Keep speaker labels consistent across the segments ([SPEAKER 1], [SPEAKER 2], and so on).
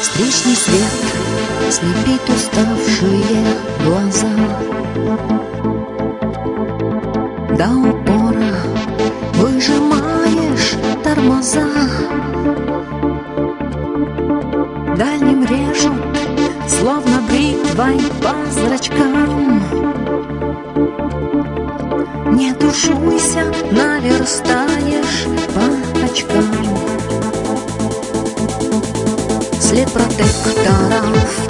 [SPEAKER 1] Встречный свет слепит уставшие глаза. До упора выжимаешь тормоза. Дальним режут, словно бритвой по зрачкам Тушуйся, наверстаешь по очкам. След протекторов.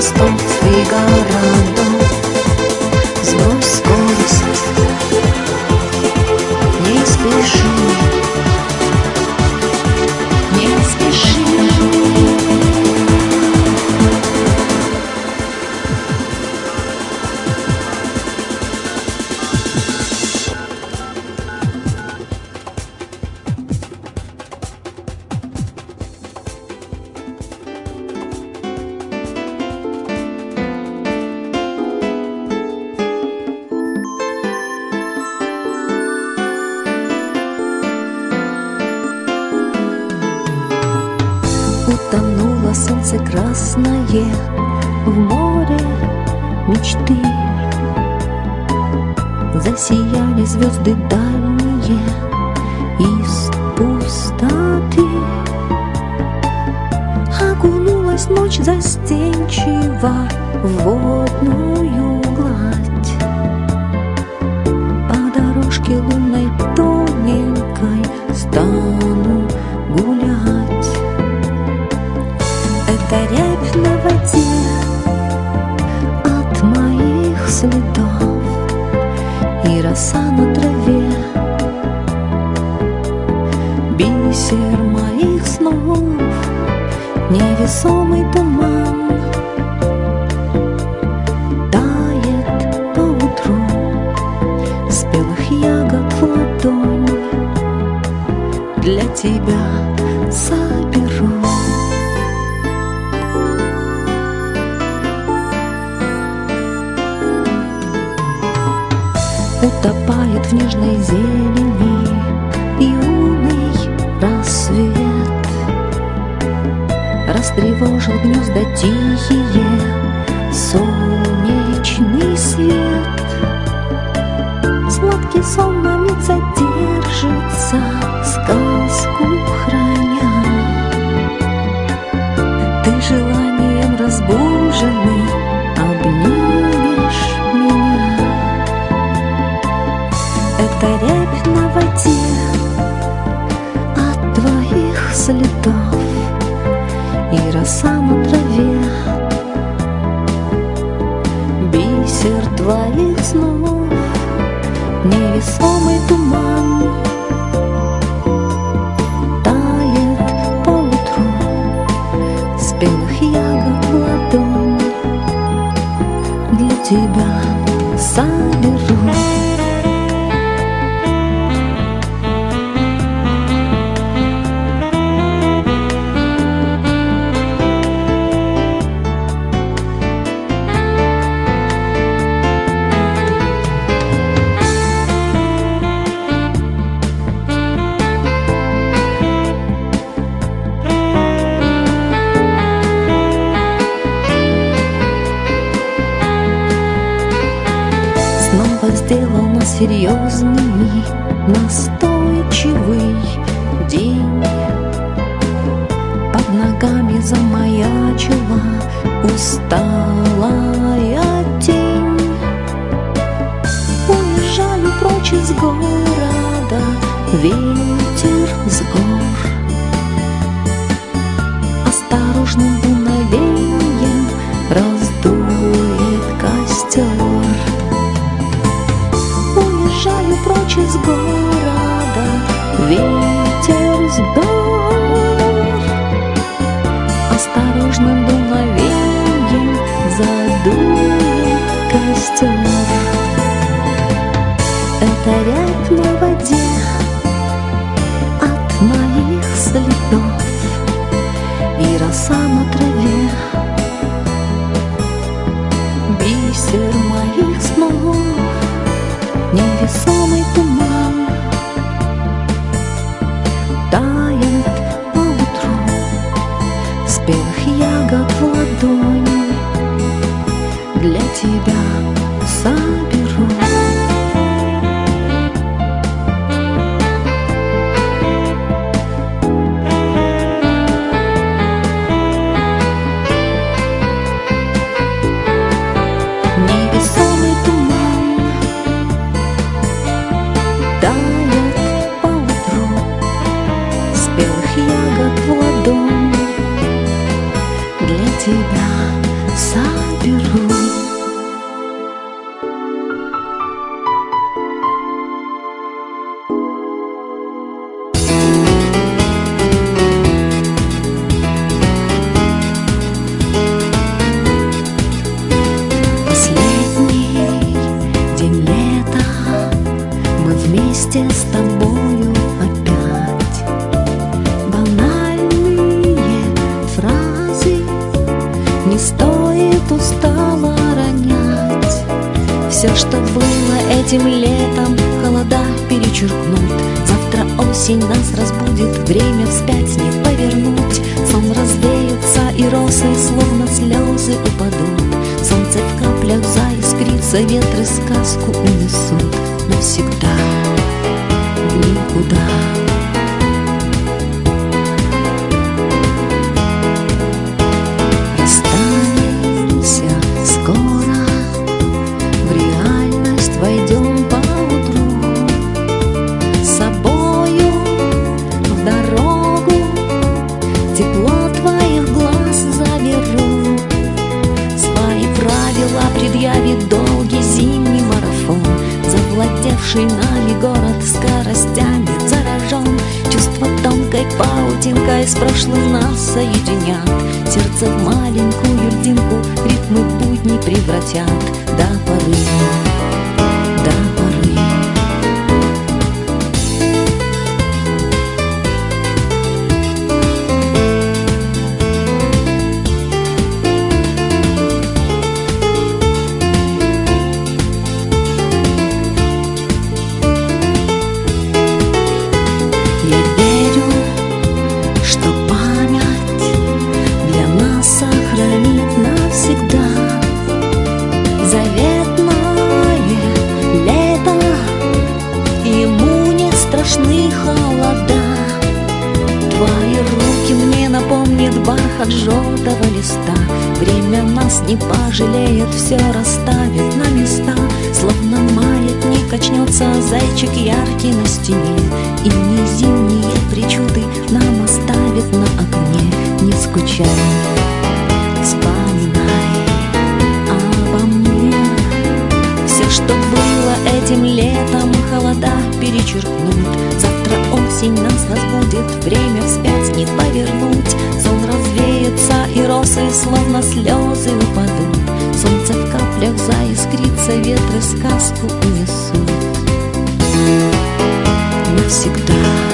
[SPEAKER 1] स्तु वेगामि красное в море мечты. Засияли звезды дальние из пустоты. Окунулась ночь застенчиво в водную Утопает в нежной зелени юный рассвет. Растревожил гнезда тихие солнечный свет. Сладкий сон роса на траве Бисер твоих снов Невесомый туман Тает по утру С белых ягод ладонь. Для тебя сам серьезный, настойчивый день. Под ногами замаячила усталость. уезжаю прочь из города, ветер здор. Осторожно думай тебя. ветры сказку унес. Превратят Твои руки мне напомнит бархат желтого листа. Время нас не пожалеет, все расставит на места. Словно маятник качнется зайчик яркий на стене. И не зимние причуды нам оставит на окне Не скучай, вспоминай обо мне. Все, что было холода перечеркнут Завтра осень нас разбудит, время вспять не повернуть. Сон развеется и росы словно слезы упадут. Солнце в каплях заискрится, ветры сказку унесут. Навсегда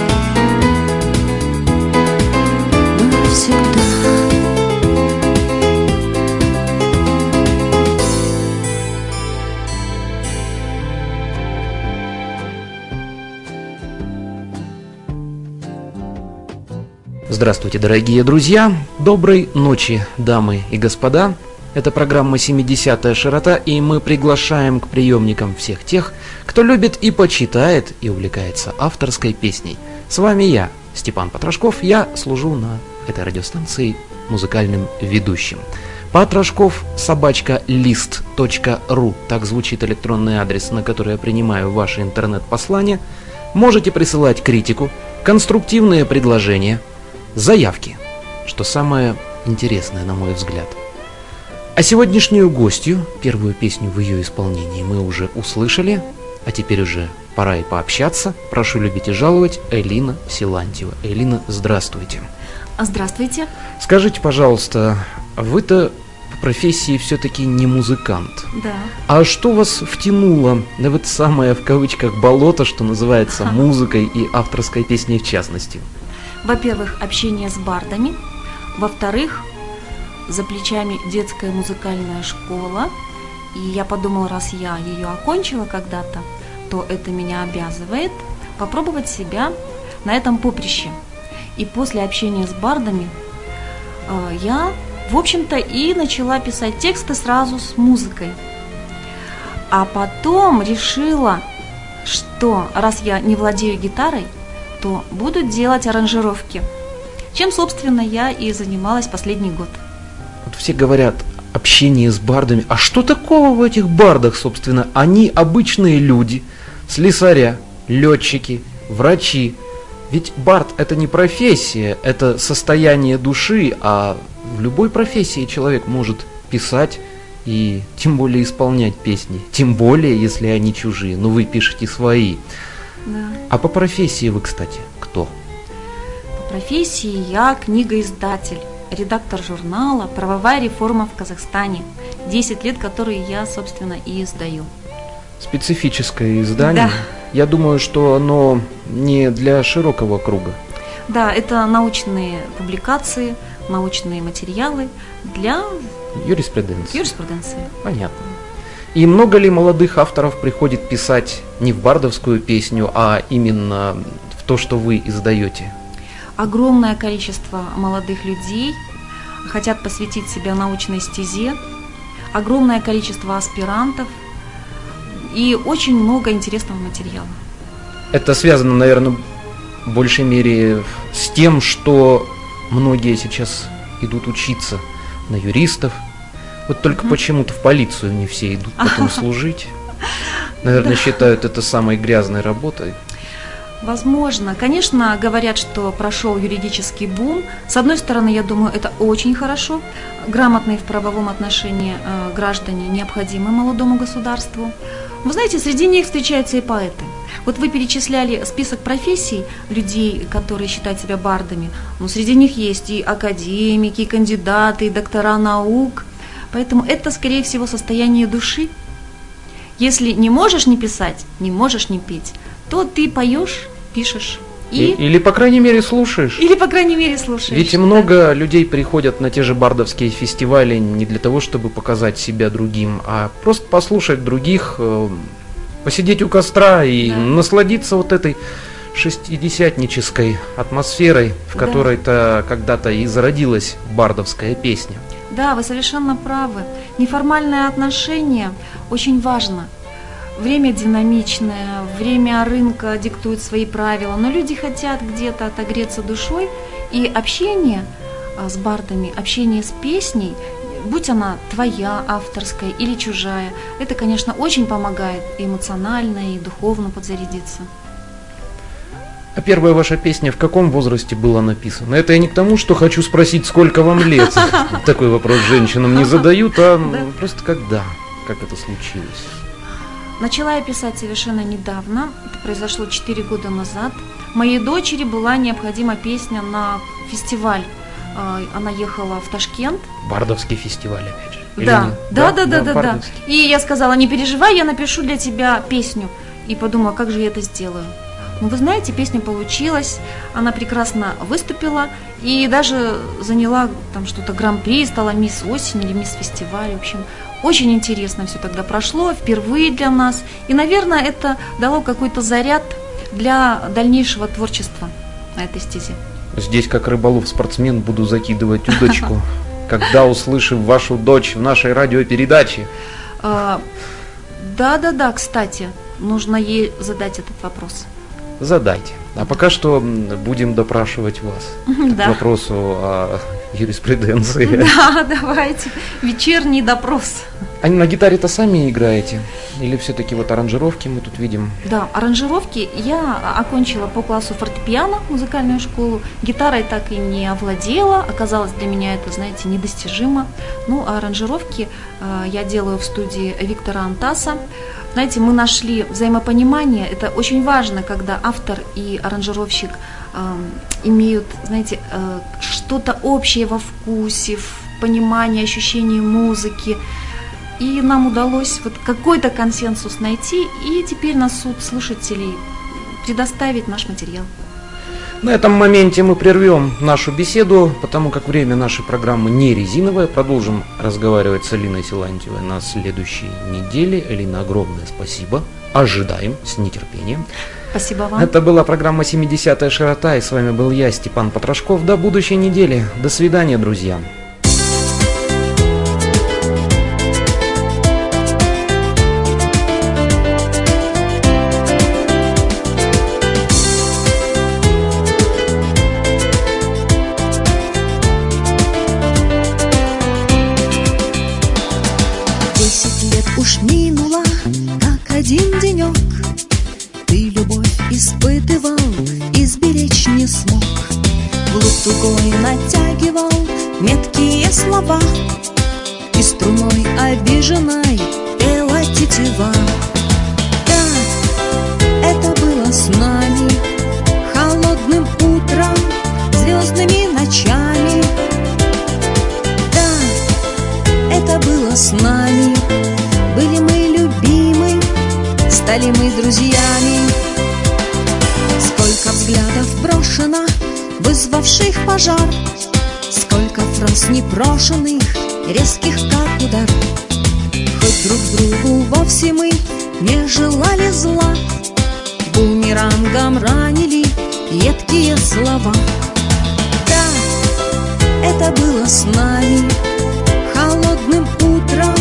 [SPEAKER 2] Здравствуйте, дорогие друзья! Доброй ночи, дамы и господа! Это программа «70-я широта», и мы приглашаем к приемникам всех тех, кто любит и почитает, и увлекается авторской песней. С вами я, Степан Потрошков, я служу на этой радиостанции музыкальным ведущим. Потрошков собачка лист.ру Так звучит электронный адрес, на который я принимаю ваши интернет-послания. Можете присылать критику, конструктивные предложения, заявки, что самое интересное, на мой взгляд. А сегодняшнюю гостью, первую песню в ее исполнении мы уже услышали, а теперь уже пора и пообщаться. Прошу любить и жаловать Элина Силантьева. Элина, здравствуйте.
[SPEAKER 3] Здравствуйте.
[SPEAKER 2] Скажите, пожалуйста, вы-то по профессии все-таки не музыкант.
[SPEAKER 3] Да.
[SPEAKER 2] А что вас втянуло в это самое, в кавычках, болото, что называется музыкой и авторской песней в частности?
[SPEAKER 3] Во-первых, общение с бардами. Во-вторых, за плечами детская музыкальная школа. И я подумала, раз я ее окончила когда-то, то это меня обязывает попробовать себя на этом поприще. И после общения с бардами э, я, в общем-то, и начала писать тексты сразу с музыкой. А потом решила, что раз я не владею гитарой, то буду делать аранжировки. Чем, собственно, я и занималась последний год.
[SPEAKER 2] Вот все говорят общение с бардами. А что такого в этих бардах, собственно? Они обычные люди, слесаря, летчики, врачи. Ведь бард это не профессия, это состояние души, а в любой профессии человек может писать и тем более исполнять песни. Тем более, если они чужие, но вы пишете свои.
[SPEAKER 3] Да.
[SPEAKER 2] А по профессии вы, кстати, кто?
[SPEAKER 3] По профессии я книгоиздатель, редактор журнала «Правовая реформа в Казахстане». 10 лет, которые я, собственно, и издаю.
[SPEAKER 2] Специфическое издание.
[SPEAKER 3] Да.
[SPEAKER 2] Я думаю, что оно не для широкого круга.
[SPEAKER 3] Да, это научные публикации, научные материалы для
[SPEAKER 2] Юриспруденция.
[SPEAKER 3] юриспруденции.
[SPEAKER 2] Понятно. И много ли молодых авторов приходит писать не в бардовскую песню, а именно в то, что вы издаете?
[SPEAKER 3] Огромное количество молодых людей хотят посвятить себя научной стезе, огромное количество аспирантов и очень много интересного материала.
[SPEAKER 2] Это связано, наверное, в большей мере с тем, что многие сейчас идут учиться на юристов. Вот только почему-то в полицию не все идут потом служить. Наверное, считают это самой грязной работой.
[SPEAKER 3] Возможно. Конечно, говорят, что прошел юридический бум. С одной стороны, я думаю, это очень хорошо. Грамотные в правовом отношении э, граждане необходимы молодому государству. Вы знаете, среди них встречаются и поэты. Вот вы перечисляли список профессий людей, которые считают себя бардами. Но среди них есть и академики, и кандидаты, и доктора наук. Поэтому это, скорее всего, состояние души. Если не можешь не писать, не можешь не петь, то ты поешь, пишешь.
[SPEAKER 2] И... Или, по крайней мере, слушаешь.
[SPEAKER 3] Или, по крайней мере, слушаешь.
[SPEAKER 2] Ведь много да. людей приходят на те же бардовские фестивали не для того, чтобы показать себя другим, а просто послушать других, э, посидеть у костра и да. насладиться вот этой шестидесятнической атмосферой, в которой-то когда-то и зародилась бардовская песня.
[SPEAKER 3] Да, вы совершенно правы. Неформальное отношение очень важно. Время динамичное, время рынка диктует свои правила, но люди хотят где-то отогреться душой, и общение а, с бардами, общение с песней будь она твоя, авторская или чужая, это, конечно, очень помогает эмоционально, и духовно подзарядиться.
[SPEAKER 2] А первая ваша песня в каком возрасте была написана? Это я не к тому, что хочу спросить, сколько вам лет. Такой вопрос женщинам не задают, а просто когда? Как это случилось?
[SPEAKER 3] Начала я писать совершенно недавно. Это произошло 4 года назад. Моей дочери была необходима песня на фестиваль а, она ехала в Ташкент.
[SPEAKER 2] Бардовский фестиваль, опять же.
[SPEAKER 3] Да, да, да, да, да, да, да. И я сказала, не переживай, я напишу для тебя песню. И подумала, как же я это сделаю. Ну, вы знаете, песня получилась, она прекрасно выступила и даже заняла там что-то гран-при, стала мисс осень или мисс фестиваль. В общем, очень интересно все тогда прошло, впервые для нас. И, наверное, это дало какой-то заряд для дальнейшего творчества на этой стезе.
[SPEAKER 2] Здесь, как рыболов-спортсмен, буду закидывать удочку, когда услышим вашу дочь в нашей радиопередаче.
[SPEAKER 3] А, да-да-да, кстати, нужно ей задать этот вопрос.
[SPEAKER 2] Задайте. А пока что будем допрашивать вас. Да. К вопросу о юриспруденции.
[SPEAKER 3] Да, давайте. Вечерний допрос.
[SPEAKER 2] А на гитаре-то сами играете? Или все-таки вот аранжировки мы тут видим?
[SPEAKER 3] Да, аранжировки. Я окончила по классу фортепиано, музыкальную школу. Гитарой так и не овладела. Оказалось, для меня это, знаете, недостижимо. Ну, а аранжировки э, я делаю в студии Виктора Антаса. Знаете, мы нашли взаимопонимание. Это очень важно, когда автор и аранжировщик э, имеют, знаете, э, что-то общее во вкусе, в понимании, ощущении музыки. И нам удалось вот какой-то консенсус найти, и теперь на суд слушателей предоставить наш материал.
[SPEAKER 2] На этом моменте мы прервем нашу беседу, потому как время нашей программы не резиновое. Продолжим разговаривать с Алиной Силантьевой на следующей неделе. Алина, огромное спасибо. Ожидаем с нетерпением.
[SPEAKER 3] Спасибо вам.
[SPEAKER 2] Это была программа «70-я широта», и с вами был я, Степан Потрошков. До будущей недели. До свидания, друзья.
[SPEAKER 1] Слова И струной обиженной пела тетива. Да, это было с нами Холодным утром, звездными ночами. Да, это было с нами. Были мы любимы, стали мы друзьями. Сколько взглядов брошено вызвавших пожар Сколько фраз непрошенных, резких как удар. Хоть друг другу вовсе мы не желали зла. Бумерангом ранили едкие слова. Да, это было с нами Холодным утром,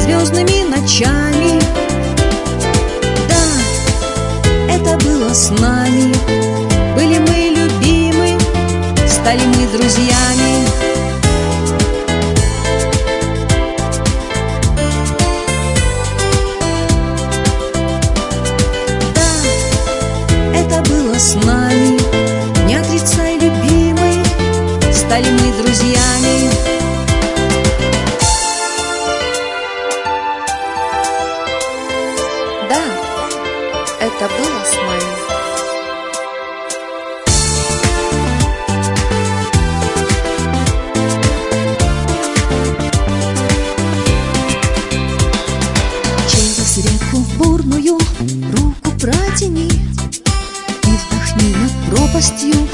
[SPEAKER 1] звездными ночами. Да, это было с нами. Были мы стали мы desiani руку протяни И вдохни над пропастью.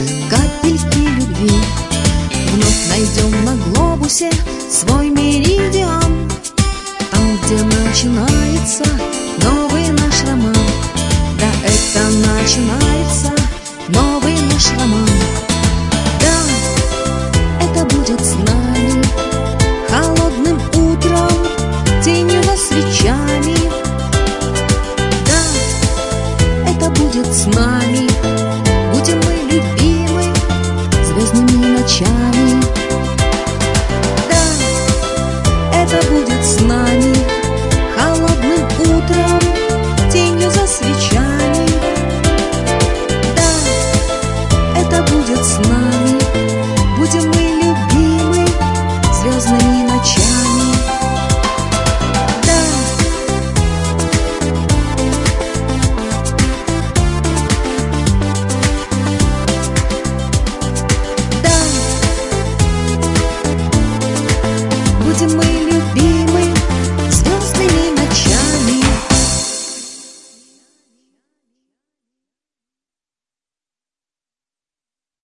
[SPEAKER 1] будет с нами.